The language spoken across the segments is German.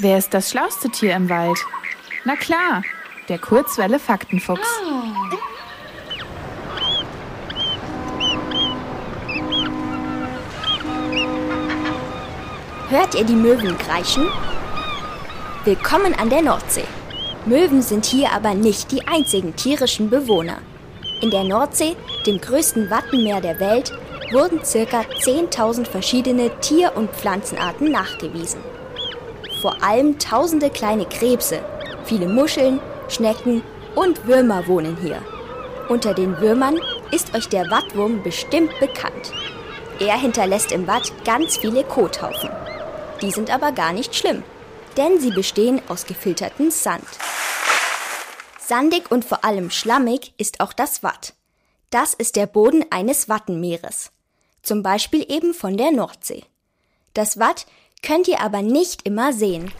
Wer ist das schlauste Tier im Wald? Na klar, der Kurzwelle Faktenfuchs. Hört ihr die Möwen kreischen? Willkommen an der Nordsee. Möwen sind hier aber nicht die einzigen tierischen Bewohner. In der Nordsee, dem größten Wattenmeer der Welt, wurden ca. 10.000 verschiedene Tier- und Pflanzenarten nachgewiesen. Vor allem tausende kleine Krebse, viele Muscheln, Schnecken und Würmer wohnen hier. Unter den Würmern ist euch der Wattwurm bestimmt bekannt. Er hinterlässt im Watt ganz viele Kothaufen. Die sind aber gar nicht schlimm, denn sie bestehen aus gefiltertem Sand. Sandig und vor allem schlammig ist auch das Watt. Das ist der Boden eines Wattenmeeres. Zum Beispiel eben von der Nordsee. Das Watt könnt ihr aber nicht immer sehen.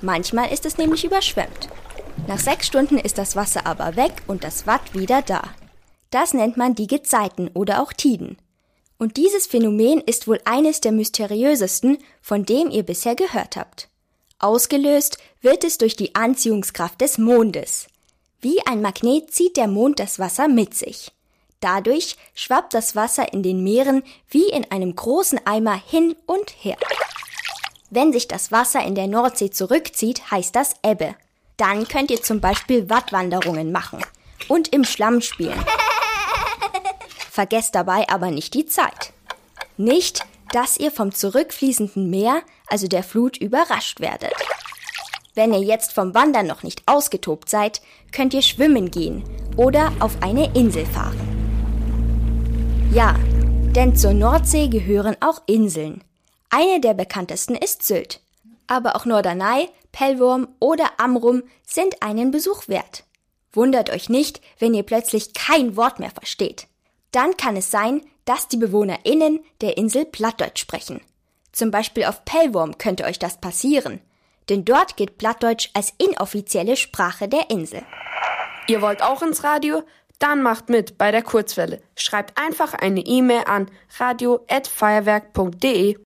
Manchmal ist es nämlich überschwemmt. Nach sechs Stunden ist das Wasser aber weg und das Watt wieder da. Das nennt man die Gezeiten oder auch Tiden. Und dieses Phänomen ist wohl eines der mysteriösesten, von dem ihr bisher gehört habt. Ausgelöst wird es durch die Anziehungskraft des Mondes. Wie ein Magnet zieht der Mond das Wasser mit sich. Dadurch schwappt das Wasser in den Meeren wie in einem großen Eimer hin und her. Wenn sich das Wasser in der Nordsee zurückzieht, heißt das Ebbe. Dann könnt ihr zum Beispiel Wattwanderungen machen und im Schlamm spielen. Vergesst dabei aber nicht die Zeit. Nicht, dass ihr vom zurückfließenden Meer, also der Flut, überrascht werdet. Wenn ihr jetzt vom Wandern noch nicht ausgetobt seid, könnt ihr schwimmen gehen oder auf eine Insel fahren. Ja, denn zur Nordsee gehören auch Inseln. Eine der bekanntesten ist Sylt. Aber auch Norderney, Pellworm oder Amrum sind einen Besuch wert. Wundert euch nicht, wenn ihr plötzlich kein Wort mehr versteht dann kann es sein, dass die BewohnerInnen der Insel Plattdeutsch sprechen. Zum Beispiel auf Pellworm könnte euch das passieren, denn dort gilt Plattdeutsch als inoffizielle Sprache der Insel. Ihr wollt auch ins Radio? Dann macht mit bei der Kurzwelle. Schreibt einfach eine E-Mail an radio@feuerwerk.de.